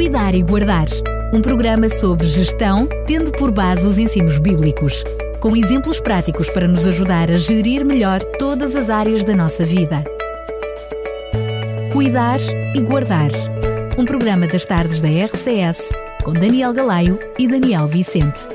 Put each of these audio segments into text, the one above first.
Cuidar e Guardar. Um programa sobre gestão, tendo por base os ensinos bíblicos, com exemplos práticos para nos ajudar a gerir melhor todas as áreas da nossa vida. Cuidar e Guardar. Um programa das tardes da RCS, com Daniel Galaio e Daniel Vicente.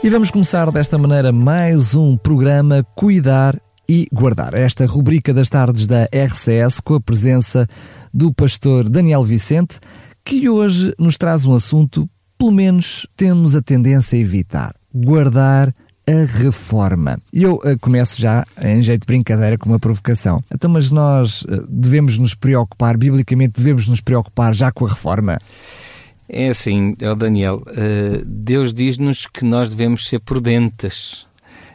E vamos começar desta maneira mais um programa Cuidar e Guardar. Esta rubrica das tardes da RCS com a presença do pastor Daniel Vicente, que hoje nos traz um assunto, pelo menos temos a tendência a evitar: guardar a reforma. E eu uh, começo já, em jeito de brincadeira, com uma provocação. Então, mas nós uh, devemos nos preocupar, biblicamente devemos nos preocupar já com a reforma? É assim, Daniel, uh, Deus diz-nos que nós devemos ser prudentes.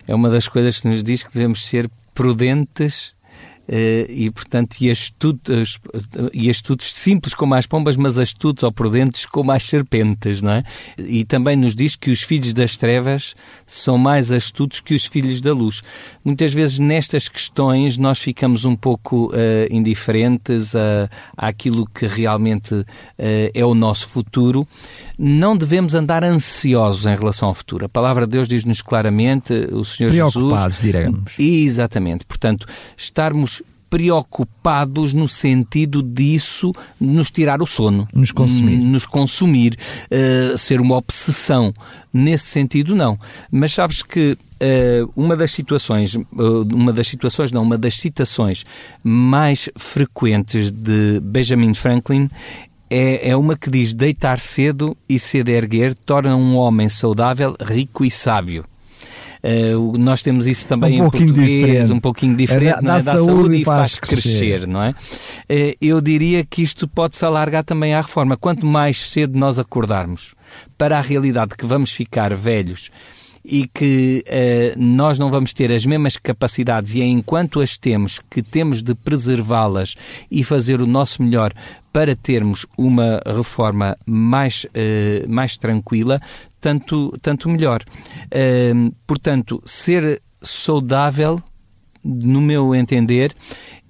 É uma das coisas que nos diz que devemos ser prudentes e, portanto, e astutos, e astutos simples como as pombas, mas astutos ou prudentes como as serpentes, não é? E também nos diz que os filhos das trevas são mais astutos que os filhos da luz. Muitas vezes nestas questões nós ficamos um pouco uh, indiferentes a, àquilo que realmente uh, é o nosso futuro. Não devemos andar ansiosos em relação ao futuro. A palavra de Deus diz-nos claramente, o Senhor Preocupados, Jesus... diremos. Exatamente. Portanto, estarmos preocupados no sentido disso nos tirar o sono. Nos consumir. Nos consumir, uh, ser uma obsessão. Nesse sentido, não. Mas sabes que uh, uma das situações, uh, uma das situações, não, uma das citações mais frequentes de Benjamin Franklin é, é uma que diz deitar cedo e cedo erguer torna um homem saudável, rico e sábio. Uh, nós temos isso também um em português, diferente. um pouquinho diferente, é, não é? dá Dá saúde saúde e e faz faz crescer, crescer. não é? Uh, eu diria que isto pode-se alargar também à reforma. Quanto mais cedo nós acordarmos para a realidade que vamos ficar velhos e que uh, nós não vamos ter as mesmas capacidades e é enquanto as temos que temos de preservá-las e fazer o nosso melhor para termos uma reforma mais, uh, mais tranquila, tanto, tanto melhor. Uh, portanto, ser saudável, no meu entender,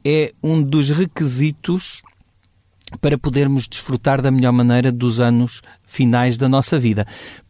é um dos requisitos para podermos desfrutar da melhor maneira dos anos finais da nossa vida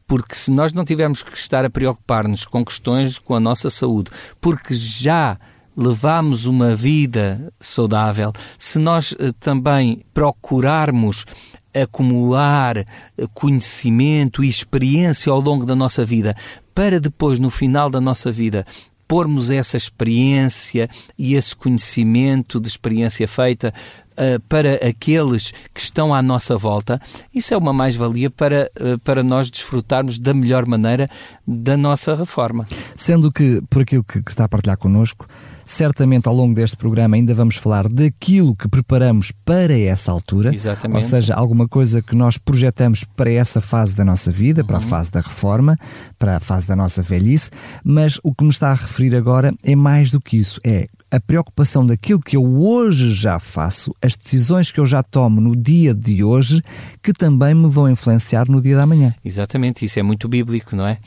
porque se nós não tivermos que estar a preocupar-nos com questões com a nossa saúde, porque já levamos uma vida saudável, se nós eh, também procurarmos acumular eh, conhecimento e experiência ao longo da nossa vida, para depois, no final da nossa vida, pormos essa experiência e esse conhecimento de experiência feita uh, para aqueles que estão à nossa volta, isso é uma mais-valia para, uh, para nós desfrutarmos da melhor maneira da nossa reforma. Sendo que, por aquilo que, que está a partilhar connosco, certamente ao longo deste programa ainda vamos falar daquilo que preparamos para essa altura. Exatamente. Ou seja, alguma coisa que nós projetamos para essa fase da nossa vida, para a Uhum. fase da reforma, para a fase da nossa velhice, mas o que me está a referir agora é mais do que isso. É a preocupação daquilo que eu hoje já faço, as decisões que eu já tomo no dia de hoje, que também me vão influenciar no dia da manhã. Exatamente, isso é muito bíblico, não é?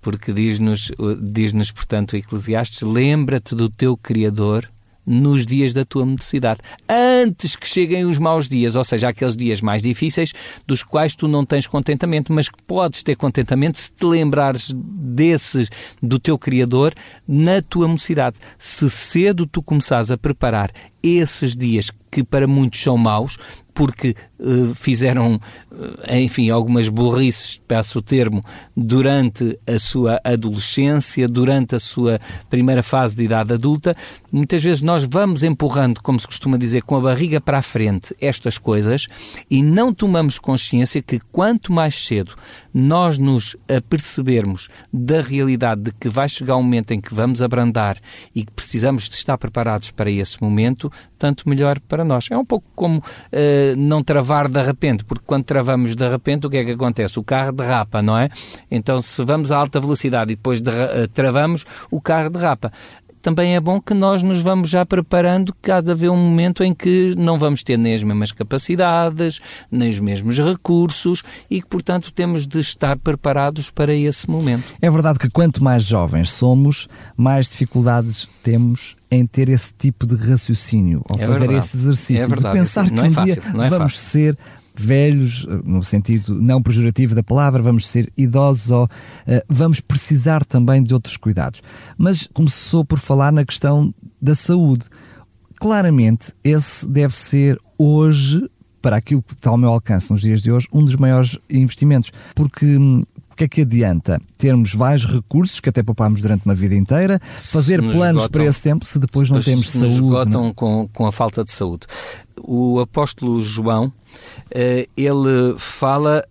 Porque diz-nos, diz-nos portanto, Eclesiastes: lembra-te do teu Criador nos dias da tua necessidade, antes que cheguem os maus dias, ou seja, aqueles dias mais difíceis dos quais tu não tens contentamento, mas que podes ter contentamento se te lembrares desses do teu Criador na tua mocidade. Se cedo tu começares a preparar esses dias que para muitos são maus, porque fizeram, uh, enfim, algumas burrices, peço o termo, durante a sua adolescência, durante a sua primeira fase de idade adulta, muitas vezes nós vamos empurrando, como se costuma dizer, com a barriga para a frente estas coisas e não tomamos consciência que quanto mais cedo nós nos apercebermos da realidade de que vai chegar um momento em que vamos abrandar e que precisamos de estar preparados para esse momento, tanto melhor para nós. É um pouco como uh, não travar de repente, porque quando travamos de repente, o que é que acontece? O carro derrapa, não é? Então, se vamos a alta velocidade e depois derra- uh, travamos, o carro derrapa também é bom que nós nos vamos já preparando cada haver um momento em que não vamos ter nem as mesmas capacidades, nem os mesmos recursos e que, portanto, temos de estar preparados para esse momento. É verdade que quanto mais jovens somos, mais dificuldades temos em ter esse tipo de raciocínio, ou É fazer verdade. esse exercício É verdade. de pensar que é um fácil, dia não é vamos fácil. ser velhos, no sentido não pejorativo da palavra, vamos ser idosos ou uh, vamos precisar também de outros cuidados. Mas começou por falar na questão da saúde. Claramente, esse deve ser hoje, para aquilo que está ao meu alcance nos dias de hoje, um dos maiores investimentos. Porque hum, o que é que adianta termos vários recursos que até poupámos durante uma vida inteira, fazer planos esgotam, para esse tempo se depois não temos se saúde? Se esgotam não? Com, com a falta de saúde. O apóstolo João, eh, ele fala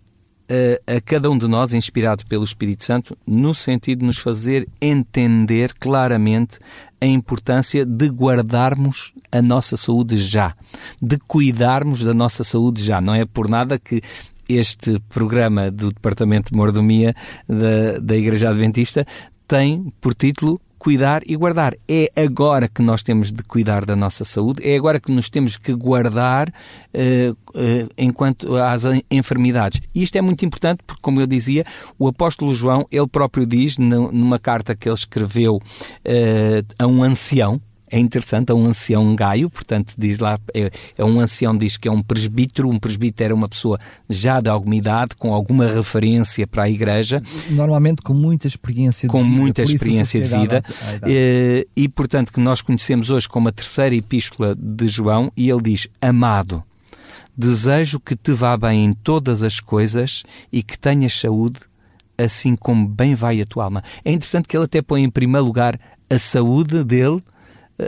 eh, a cada um de nós, inspirado pelo Espírito Santo, no sentido de nos fazer entender claramente a importância de guardarmos a nossa saúde já, de cuidarmos da nossa saúde já. Não é por nada que este programa do Departamento de Mordomia da, da Igreja Adventista tem por título cuidar e guardar. É agora que nós temos de cuidar da nossa saúde, é agora que nos temos que guardar uh, uh, enquanto às enfermidades. E isto é muito importante porque, como eu dizia, o apóstolo João, ele próprio diz, numa carta que ele escreveu uh, a um ancião, é interessante, é um ancião gaio, portanto, diz lá, é, é, um ancião, diz que é um presbítero, um presbítero era uma pessoa já de alguma idade, com alguma referência para a igreja. Normalmente com muita experiência de com vida. Com muita experiência de vida. E, e, portanto, que nós conhecemos hoje como a terceira epístola de João, e ele diz, amado, desejo que te vá bem em todas as coisas e que tenhas saúde, assim como bem vai a tua alma. É interessante que ele até põe em primeiro lugar a saúde dele,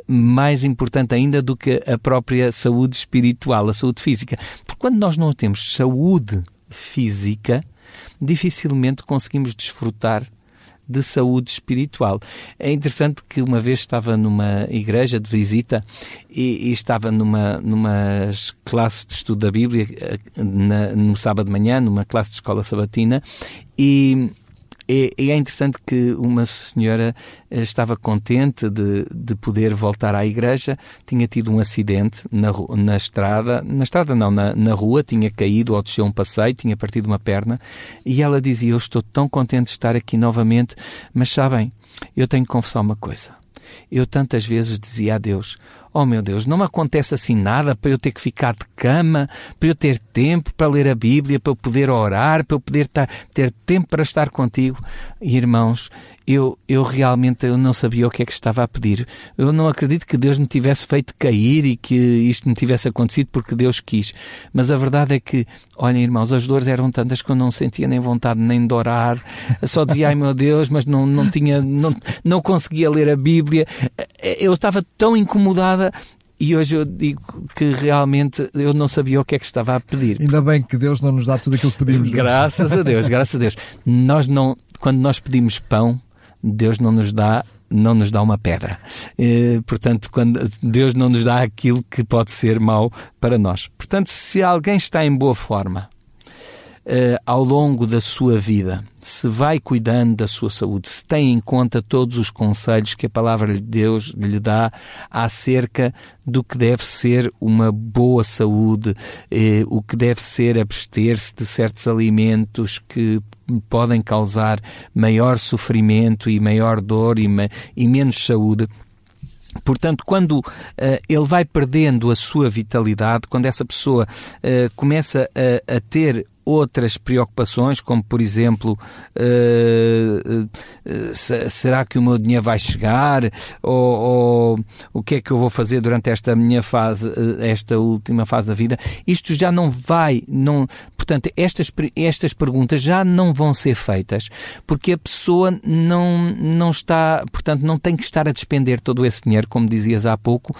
mais importante ainda do que a própria saúde espiritual, a saúde física. Porque quando nós não temos saúde física, dificilmente conseguimos desfrutar de saúde espiritual. É interessante que uma vez estava numa igreja de visita e, e estava numa, numa classe de estudo da Bíblia eh, na, no sábado de manhã, numa classe de escola sabatina, e e, é interessante que uma senhora eh, estava contente de, de poder voltar à igreja, tinha tido um acidente na, na estrada, na estrada não, na, na rua, tinha caído ao descer um passeio, tinha partido uma perna, e ela dizia: Eu estou tão contente de estar aqui novamente, mas sabem, eu tenho que confessar uma coisa. Eu tantas vezes dizia a Deus: Oh meu Deus, não me acontece assim nada para eu ter que ficar de cama, para eu ter tempo para ler a Bíblia, para eu poder orar, para eu poder ter tempo para estar contigo. Irmãos, eu, eu realmente eu não sabia o que é que estava a pedir. Eu não acredito que Deus me tivesse feito cair e que isto me tivesse acontecido porque Deus quis. Mas a verdade é que, olhem, irmãos, as dores eram tantas que eu não sentia nem vontade nem de orar. Só dizia, ai meu Deus, mas não, não tinha, não, não conseguia ler a Bíblia. Eu estava tão incomodada e hoje eu digo que realmente eu não sabia o que é que estava a pedir. Ainda bem que Deus não nos dá tudo aquilo que pedimos. Graças a Deus, graças a Deus. Nós não, quando nós pedimos pão, Deus não nos dá não nos dá uma pedra. E, portanto, quando Deus não nos dá aquilo que pode ser mau para nós. Portanto, se alguém está em boa forma, uh, ao longo da sua vida, se vai cuidando da sua saúde, se tem em conta todos os conselhos que a palavra de Deus lhe dá acerca do que deve ser uma boa saúde, eh, o que deve ser abster-se de certos alimentos que podem causar maior sofrimento e maior dor e, e menos saúde. Portanto, quando uh, ele vai perdendo a sua vitalidade, quando essa pessoa uh, começa a, a ter outras preocupações, como por exemplo, uh, uh, será que o meu dinheiro vai chegar? Ou, ou, o que é que eu vou fazer durante esta minha fase, esta última fase da vida? Isto já não vai, não, portanto, estas, estas perguntas já não vão ser feitas, porque a pessoa não, não está, portanto, não tem que estar a despender todo esse dinheiro, como dizias há pouco,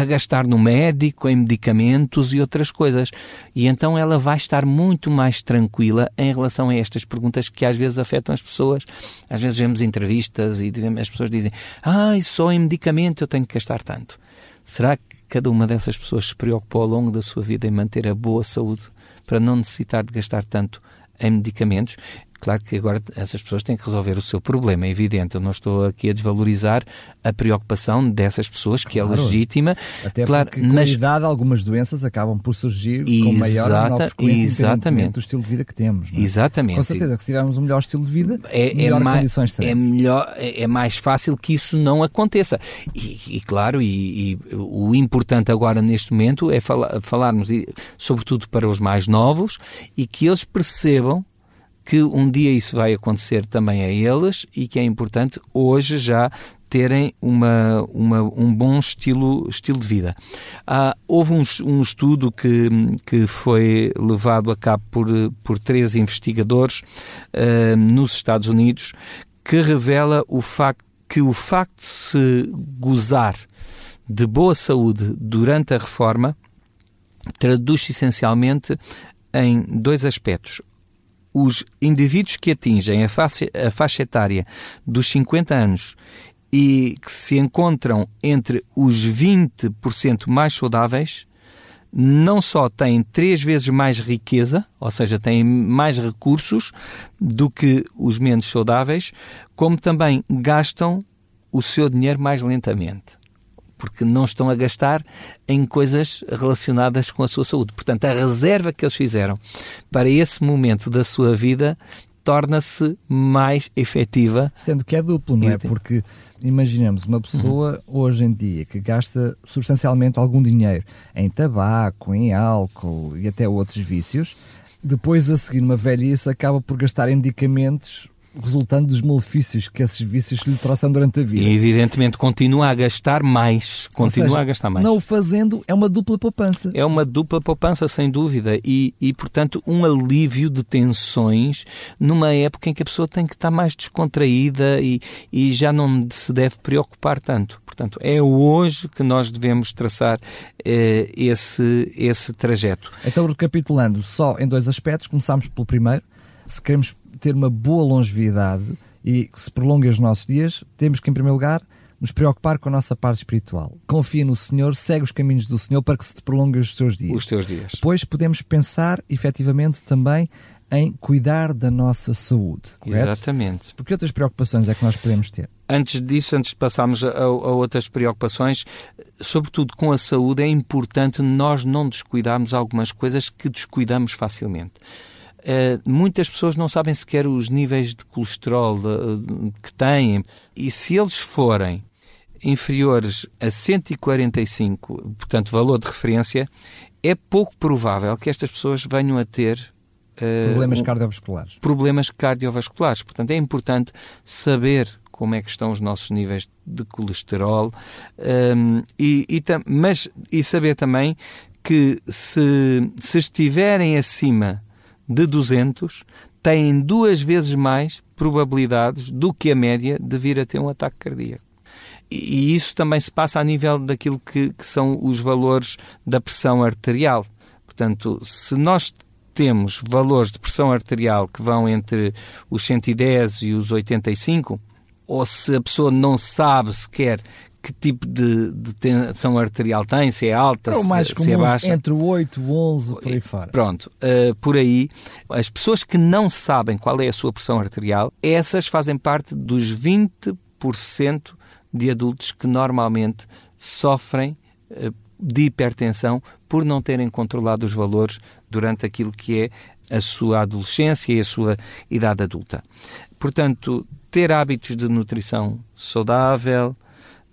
a gastar no médico, em medicamentos e outras coisas. E então ela vai estar muito mais tranquila em relação a estas perguntas que às vezes afetam as pessoas. Às vezes vemos entrevistas e as pessoas dizem: Ai, só em medicamento eu tenho que gastar tanto. Será que cada uma dessas pessoas se preocupou ao longo da sua vida em manter a boa saúde para não necessitar de gastar tanto em medicamentos? Claro que agora essas pessoas têm que resolver o seu problema, é evidente. Eu não estou aqui a desvalorizar a preocupação dessas pessoas, que é Claro. legítima. Até claro, porque com a idade algumas doenças acabam por surgir com maior ou menor Exata- frequência, exatamente. do estilo de vida que temos. é? Exatamente. Com certeza que se tivermos um melhor estilo de vida, é, é, melhor mais, condições é melhor é, é mais fácil que isso não aconteça e, e claro e, e o importante agora neste momento é fala- falarmos e, sobretudo para os mais novos e que eles percebam que um dia isso vai acontecer também a eles e que é importante hoje já terem uma, uma- um bom estilo, estilo de vida. Ah, houve um, um estudo que, que foi levado a cabo por, por três investigadores ah, nos Estados Unidos que revela o facto que o facto de se gozar de boa saúde durante a reforma traduz-se essencialmente em dois aspectos os indivíduos que atingem a faixa, a faixa etária dos 50 anos e que se encontram entre os 20% mais saudáveis, não só têm três vezes mais riqueza, ou seja, têm mais recursos do que os menos saudáveis, como também gastam o seu dinheiro mais lentamente porque não estão a gastar em coisas relacionadas com a sua saúde. Portanto, a reserva que eles fizeram para esse momento da sua vida torna-se mais efetiva. Sendo que é duplo, não é? Porque imaginemos uma pessoa hoje em dia que gasta substancialmente algum dinheiro em tabaco, em álcool e até outros vícios, depois a seguir uma velhice acaba por gastar em medicamentos resultando dos malefícios que esses vícios lhe trouxeram durante a vida. E, evidentemente, continua a gastar mais. Continua seja, a gastar mais. Não o fazendo é uma dupla poupança. É uma dupla poupança, sem dúvida, e, e, portanto, um alívio de tensões numa época em que a pessoa tem que estar mais descontraída e, e já não se deve preocupar tanto. Portanto, é hoje que nós devemos traçar eh, esse, esse trajeto. Então, recapitulando, só em dois aspectos, começamos pelo primeiro. Se queremos ter uma boa longevidade e que se prolongue os nossos dias, temos que, em primeiro lugar, nos preocupar com a nossa parte espiritual. Confia no Senhor, segue os caminhos do Senhor para que se te prolongue os teus dias. Os teus dias. Depois podemos pensar, efetivamente, também em cuidar da nossa saúde, correto? Exatamente. Porque outras preocupações é que nós podemos ter? Antes disso, antes de passarmos a, a outras preocupações, sobretudo com a saúde, é importante nós não descuidarmos algumas coisas que descuidamos facilmente. Uh, muitas pessoas não sabem sequer os níveis de colesterol uh, que têm e se eles forem inferiores a 145, portanto, valor de referência, é pouco provável que estas pessoas venham a ter uh, Problemas cardiovasculares. problemas cardiovasculares. Portanto, é importante saber como é que estão os nossos níveis de colesterol, um, e, e mas e saber também que se, se estiverem acima de 200, têm duas vezes mais probabilidades do que a média de vir a ter um ataque cardíaco. E, isso também se passa a nível daquilo que, que são os valores da pressão arterial. Portanto, se nós temos valores de pressão arterial que vão entre os 110 e os 85, ou se a pessoa não sabe sequer que tipo de, de tensão arterial tem, se é alta, É mais se, comum, se é baixa. entre o 8 e o 11, por aí fora. Pronto, uh, por aí, as pessoas que não sabem qual é a sua pressão arterial, essas fazem parte dos 20% de adultos que normalmente sofrem uh, de hipertensão por não terem controlado os valores durante aquilo que é a sua adolescência e a sua idade adulta. Portanto, ter hábitos de nutrição saudável,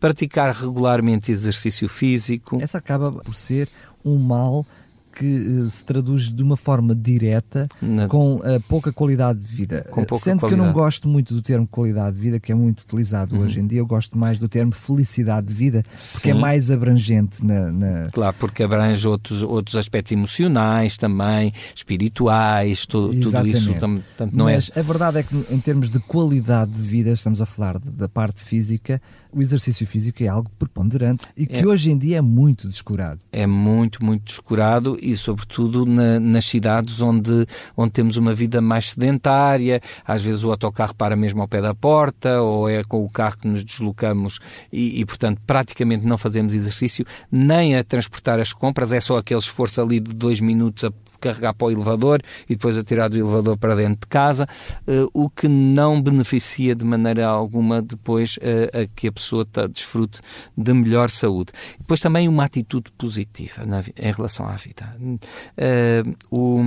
praticar regularmente exercício físico. Essa acaba por ser um mal que uh, se traduz de uma forma direta Na... com uh, pouca qualidade de vida. Com pouca Sendo qualidade. que eu não gosto muito do termo qualidade de vida, que é muito utilizado uhum. hoje em dia, eu gosto mais do termo felicidade de vida, porque Sim. é mais abrangente na, na... Claro, porque abrange outros, outros aspectos emocionais também, espirituais, tu, tudo isso. Tam, tanto não Mas é... a verdade é que em termos de qualidade de vida, estamos a falar de, da parte física, o exercício físico é algo preponderante e que é. hoje em dia é muito descurado. É muito, muito descurado e sobretudo na, nas cidades onde, onde temos uma vida mais sedentária, às vezes o autocarro para mesmo ao pé da porta ou é com o carro que nos deslocamos e, e portanto praticamente não fazemos exercício nem a transportar as compras, é só aquele esforço ali de dois minutos a carregar para o elevador e depois a tirar do elevador para dentro de casa, uh, o que não beneficia de maneira alguma depois uh, a que a pessoa tá, desfrute de melhor saúde. Depois também uma atitude positiva na, em relação à vida. Uh, o,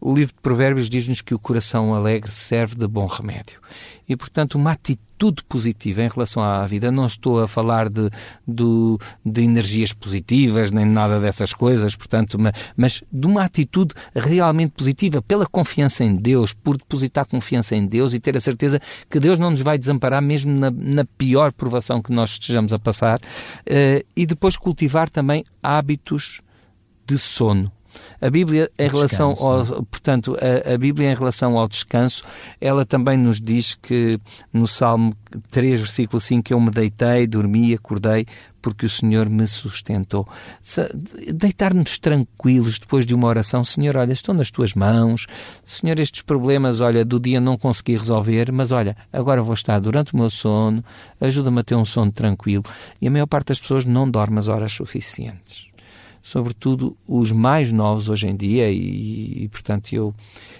o livro de Provérbios diz-nos que o coração alegre serve de bom remédio. E, portanto, uma atitude positiva em relação à vida. Não estou a falar de, de, de energias positivas, nem nada dessas coisas, portanto, mas de uma atitude realmente positiva, pela confiança em Deus, por depositar confiança em Deus e ter a certeza que Deus não nos vai desamparar, mesmo na, na pior provação que nós estejamos a passar. Uh, e depois cultivar também hábitos de sono a Bíblia, em relação ao, portanto, a, a, Bíblia em relação ao descanso, ela também nos diz que no Salmo 3, versículo 5, eu me deitei, dormi, acordei, porque o Senhor me sustentou. Deitar-nos tranquilos depois de uma oração, Senhor, olha, estou nas tuas mãos, Senhor, estes problemas, olha, do dia não consegui resolver, mas olha, agora vou estar durante o meu sono, ajuda-me a ter um sono tranquilo. E a maior parte das pessoas não dorme as horas suficientes sobretudo os mais novos hoje em dia, e, e portanto eu,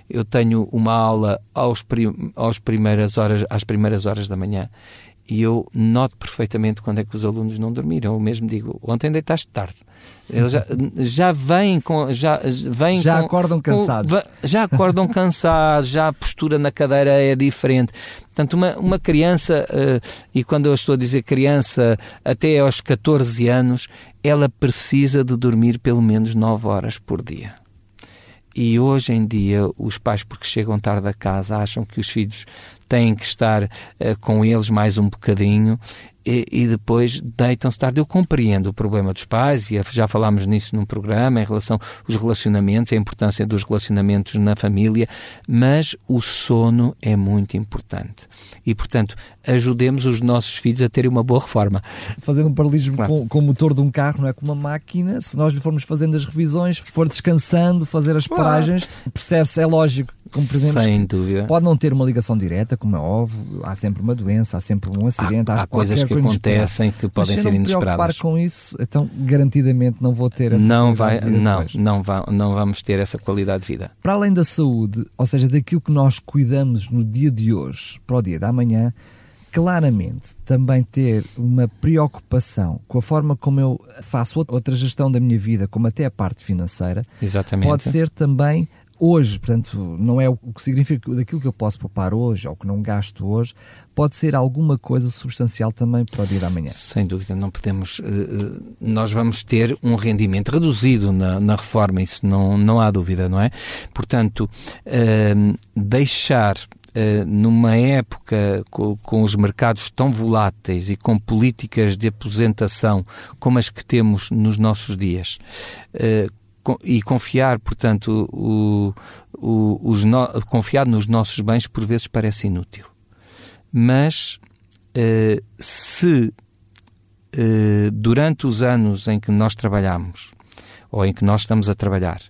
eu tenho uma aula aos, prim, aos primeiras horas, às primeiras horas da manhã e eu noto perfeitamente quando é que os alunos não dormiram. Eu mesmo digo, ontem deitaste tarde. Eles já, já vêm com. Já, vêm já com, acordam cansados. Com, já acordam cansados, já a postura na cadeira é diferente. Portanto, uma, uma criança, uh, e quando eu estou a dizer criança, até aos 14 anos, ela precisa de dormir pelo menos 9 horas por dia. E hoje em dia, os pais, porque chegam tarde a casa, acham que os filhos têm que estar uh, com eles mais um bocadinho e, e depois deitam-se tarde. Eu compreendo o problema dos pais e já falámos nisso num programa em relação aos relacionamentos, a importância dos relacionamentos na família, mas o sono é muito importante. E, portanto, ajudemos os nossos filhos a terem uma boa reforma. Fazendo um paralelismo claro. com, com, o motor de um carro, não é como uma máquina, se nós lhe formos fazendo as revisões, for descansando, fazer as paragens, percebe-se, é lógico, exemplo, Sem dúvida. pode não ter uma ligação direta, como é óbvio, há sempre uma doença, há sempre um acidente, há, há coisas que acontecem que podem ser inesperadas. Mas se com isso, então garantidamente não vou ter essa não vai, não, não, vai, não vamos ter essa qualidade de vida. Para além da saúde, ou seja, daquilo que nós cuidamos no dia de hoje para o dia da manhã, claramente também ter uma preocupação com a forma como eu faço outra gestão da minha vida, como até a parte financeira, Exatamente. pode ser também hoje, portanto, não é o que significa daquilo que eu posso poupar hoje ou que não gasto hoje, pode ser alguma coisa substancial também para o dia da manhã. Sem dúvida, não podemos. Uh, nós vamos ter um rendimento reduzido na, na, reforma, isso não, não há dúvida, não é? Portanto, uh, deixar. Uh, numa época com, os mercados tão voláteis e com políticas de aposentação como as que temos nos nossos dias, e confiar, portanto, o, o, os no, confiar nos nossos bens por vezes parece inútil. Mas uh, se uh, durante os anos em que nós trabalhamos ou em que nós estamos a trabalhar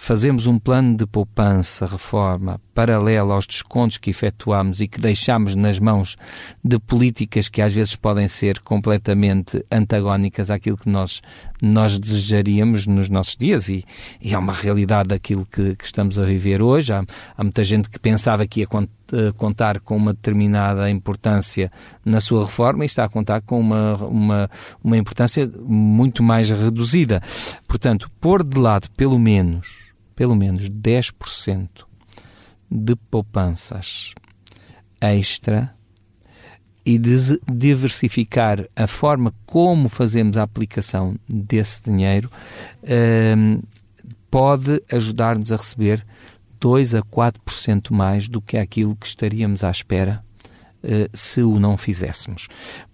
fazemos um plano de poupança, reforma, paralelo aos descontos que efetuamos e que deixamos nas mãos de políticas que às vezes podem ser completamente antagónicas àquilo que nós, nós desejaríamos nos nossos dias e, e é uma realidade daquilo que, que, estamos a viver hoje. Há, há muita gente que pensava que ia eh, contar com uma determinada importância na sua reforma e está a contar com uma, uma, uma importância muito mais reduzida. Portanto, pôr de lado pelo menos pelo menos 10% de poupanças extra e diversificar a forma como fazemos a aplicação desse dinheiro um, pode ajudar-nos a receber 2 a 4% mais do que aquilo que estaríamos à espera uh, se o não fizéssemos.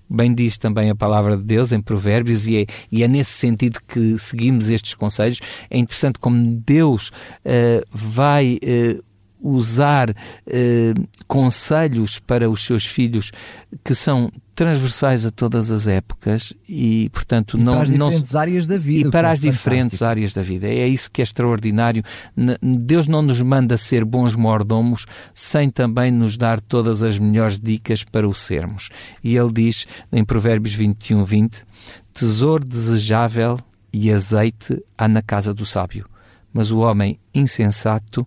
Bem diz também a palavra de Deus em Provérbios, e é, e é nesse sentido que seguimos estes conselhos. É interessante como Deus uh, vai uh, usar uh, conselhos para os seus filhos que são transversais a todas as épocas e, portanto, e não... para as não, diferentes áreas da vida. E para é as diferentes áreas da vida. É isso que é extraordinário. Deus não nos manda ser bons mordomos sem também nos dar todas as melhores dicas para o sermos. E ele diz, em Provérbios 21, 20, tesouro desejável e azeite há na casa do sábio, mas o homem insensato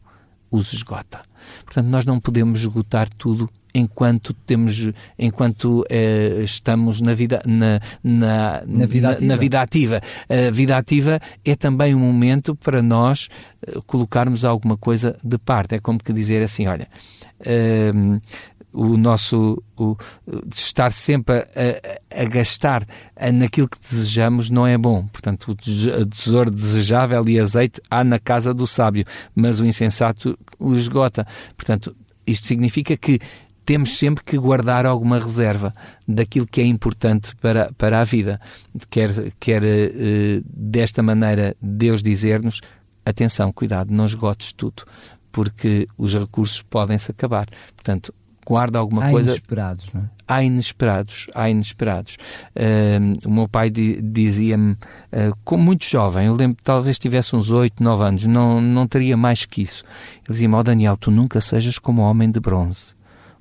os esgota. Portanto, nós não podemos esgotar tudo enquanto temos enquanto eh, estamos na vida na, na, na, vida na, na, vida ativa. A vida ativa é também um momento para nós eh, colocarmos alguma coisa de parte. É como que dizer assim olha eh, o nosso o, estar sempre a, a, gastar naquilo que desejamos não é bom. Portanto, o tesouro desejável e azeite há na casa do sábio, mas o insensato o esgota. Portanto, isto significa que temos sempre que guardar alguma reserva daquilo que é importante para, para a vida. Quer, quer uh, desta maneira Deus dizer-nos: atenção, cuidado, não esgotes tudo, porque os recursos podem se acabar. Portanto, guarda alguma há coisa. Inesperados, não é? Há inesperados, há inesperados. Uh, o meu pai dizia-me, uh, como muito jovem, eu lembro que talvez tivesse uns 8, 9 anos, não, não teria mais que isso. Ele dizia-me, oh Daniel, tu nunca sejas como o homem de bronze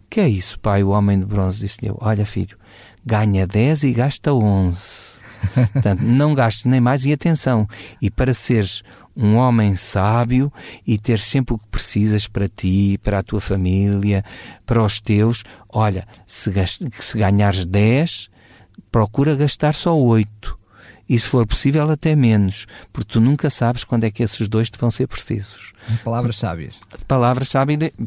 que é isso, pai? O homem de bronze disse-lhe: Olha, filho, ganha 10 e gasta 11. Portanto, não gastes nem mais e atenção. E para seres um homem sábio e ter sempre o que precisas para ti, para a tua família, para os teus, olha, se, se ganhares 10, procura gastar só 8. E se for possível, até menos, porque tu nunca sabes quando é que esses dois te vão ser precisos. Palavras sábias. Palavras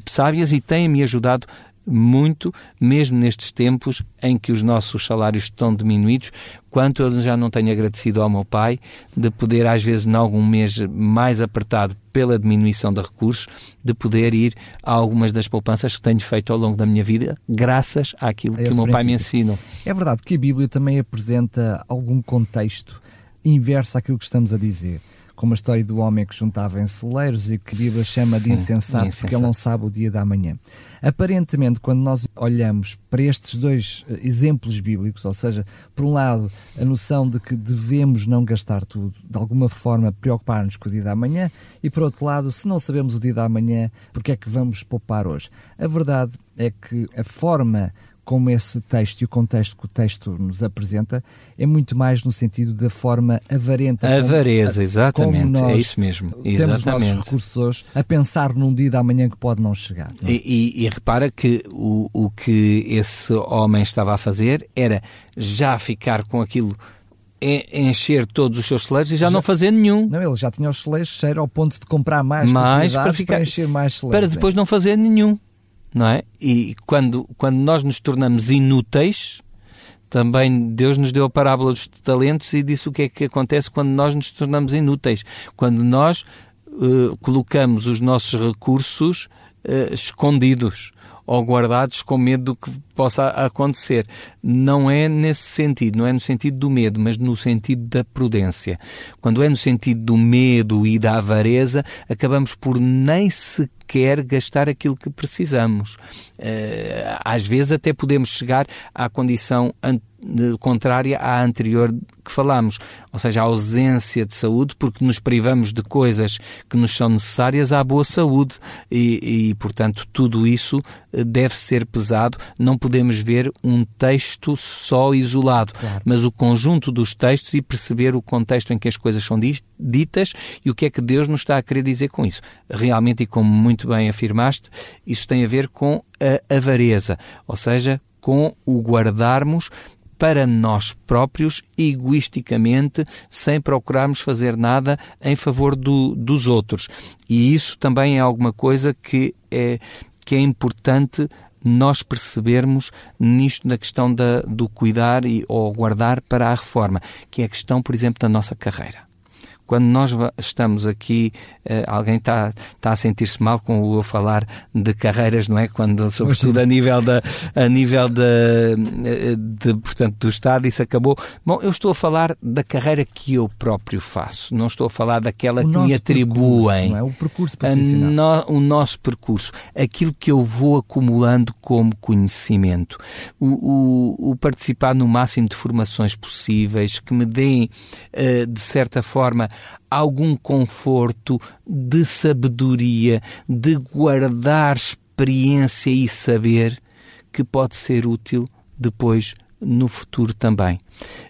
sábias e têm-me ajudado muito, mesmo nestes tempos em que os nossos salários estão diminuídos, quanto eu já não tenho agradecido ao meu pai de poder, às vezes, em algum mês mais apertado pela diminuição de recursos, de poder ir a algumas das poupanças que tenho feito ao longo da minha vida, graças àquilo que o meu pai me ensinou. É verdade que a Bíblia também apresenta algum contexto inverso àquilo que estamos a dizer como a história do homem que juntava em celeiros e que a Bíblia chama de insensato, insensato, porque ele não sabe o dia da manhã. Aparentemente, quando nós olhamos para estes dois eh, exemplos bíblicos, ou seja, por um lado, a noção de que devemos não gastar tudo, de alguma forma preocupar-nos com o dia da manhã, e por outro lado, se não sabemos o dia da manhã, porque é que vamos poupar hoje? A verdade é que a forma como esse texto e o contexto que o texto nos apresenta é muito mais no sentido da forma avarenta. Avareza, como, exatamente, é isso mesmo. Temos exatamente. os nossos recursos hoje a pensar num dia da manhã que pode não chegar. Não é? e, e, e, repara que o, o que esse homem estava a fazer era já ficar com aquilo encher todos os seus celeiros e já, já, não fazer nenhum. Não, ele já tinha os celeiros cheios ao ponto de comprar mais, mais para, ficar, para encher mais celeiros. Para depois é. não fazer nenhum não é? E quando, quando nós nos tornamos inúteis, também Deus nos deu a parábola dos talentos e disse o que é que acontece quando nós nos tornamos inúteis. Quando nós uh, colocamos os nossos recursos uh, escondidos ou guardados com medo do que possa acontecer. Não é nesse sentido, não é no sentido do medo, mas no sentido da prudência. Quando é no sentido do medo e da avareza, acabamos por nem sequer gastar aquilo que precisamos. Eh, às vezes até podemos chegar à condição contrária à anterior que falámos, ou seja, a ausência de saúde, porque nos privamos de coisas que nos são necessárias à boa saúde e, e portanto, tudo isso eh, deve ser pesado. Não podemos ver um texto só isolado, claro. mas o conjunto dos textos e perceber o contexto em que as coisas são ditas e o que é que Deus nos está a querer dizer com isso. Realmente, e como muito bem afirmaste, isso tem a ver com a avareza, ou seja, com o guardarmos para nós próprios, egoisticamente, sem procurarmos fazer nada em favor do, dos outros. E isso também é alguma coisa que é, que é importante nós percebermos nisto na questão da, do cuidar e, ou guardar para a reforma, que é a questão, por exemplo, da nossa carreira quando nós estamos aqui, uh, alguém está, está a sentir-se mal com eu falar de carreiras, não é? Quando, sobretudo a nível da, a nível da, eh, de, portanto, do Estado, isso acabou. Bom, eu estou a falar da carreira que eu próprio faço, não estou a falar daquela o que me atribuem. é? O percurso profissional. No, o nosso percurso, aquilo que eu vou acumulando como conhecimento, o, o, o participar no máximo de formações possíveis que me deem, uh, de certa forma, algum conforto, de sabedoria, de guardar experiência e saber que pode ser útil depois no futuro também.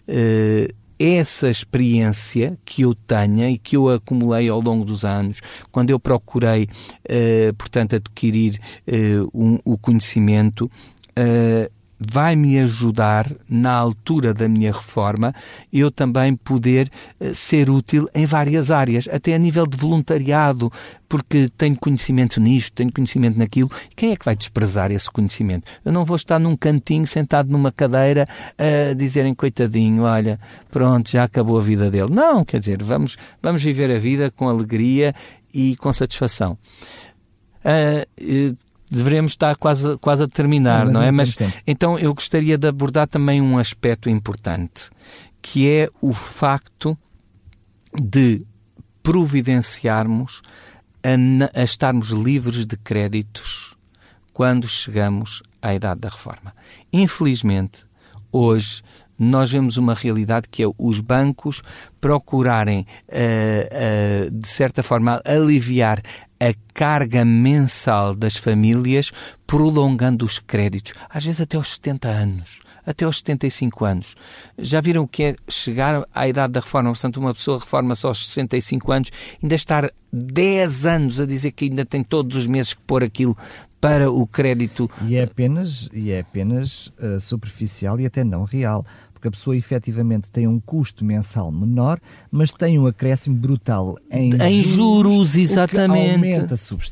Uh, essa experiência que eu tenha e que eu acumulei ao longo dos anos, quando eu procurei, uh, portanto, adquirir uh, um, o conhecimento, vai me ajudar na altura da minha reforma eu também poder eh, ser útil em várias áreas, até a nível de voluntariado, porque tenho conhecimento nisto, tenho conhecimento naquilo. Quem é que vai desprezar esse conhecimento? Eu não vou estar num cantinho sentado numa cadeira a dizerem coitadinho, olha, pronto, já acabou a vida dele. Não, quer dizer, vamos, vamos viver a vida com alegria e com satisfação. Uh, devemos estar quase, quase a terminar, Sim, não é? Mas então eu gostaria de abordar também um aspecto importante, que é o facto de providenciarmos a, a estarmos livres de créditos quando chegamos à idade da reforma. Infelizmente, hoje nós vemos uma realidade que é os bancos procurarem, uh, uh, de certa forma, aliviar a carga mensal das famílias, prolongando os créditos, às vezes até aos 70 anos até aos 75 anos. Já viram o que é chegar à idade da reforma? Portanto, uma pessoa reforma-se aos 65 anos, ainda estar 10 anos a dizer que ainda tem todos os meses que pôr aquilo para o crédito. E é apenas, e é apenas uh, superficial e até não real porque a pessoa efetivamente tem um custo mensal menor, mas tem um acréscimo brutal em, em juros, juros exatamente. aumenta substancialmente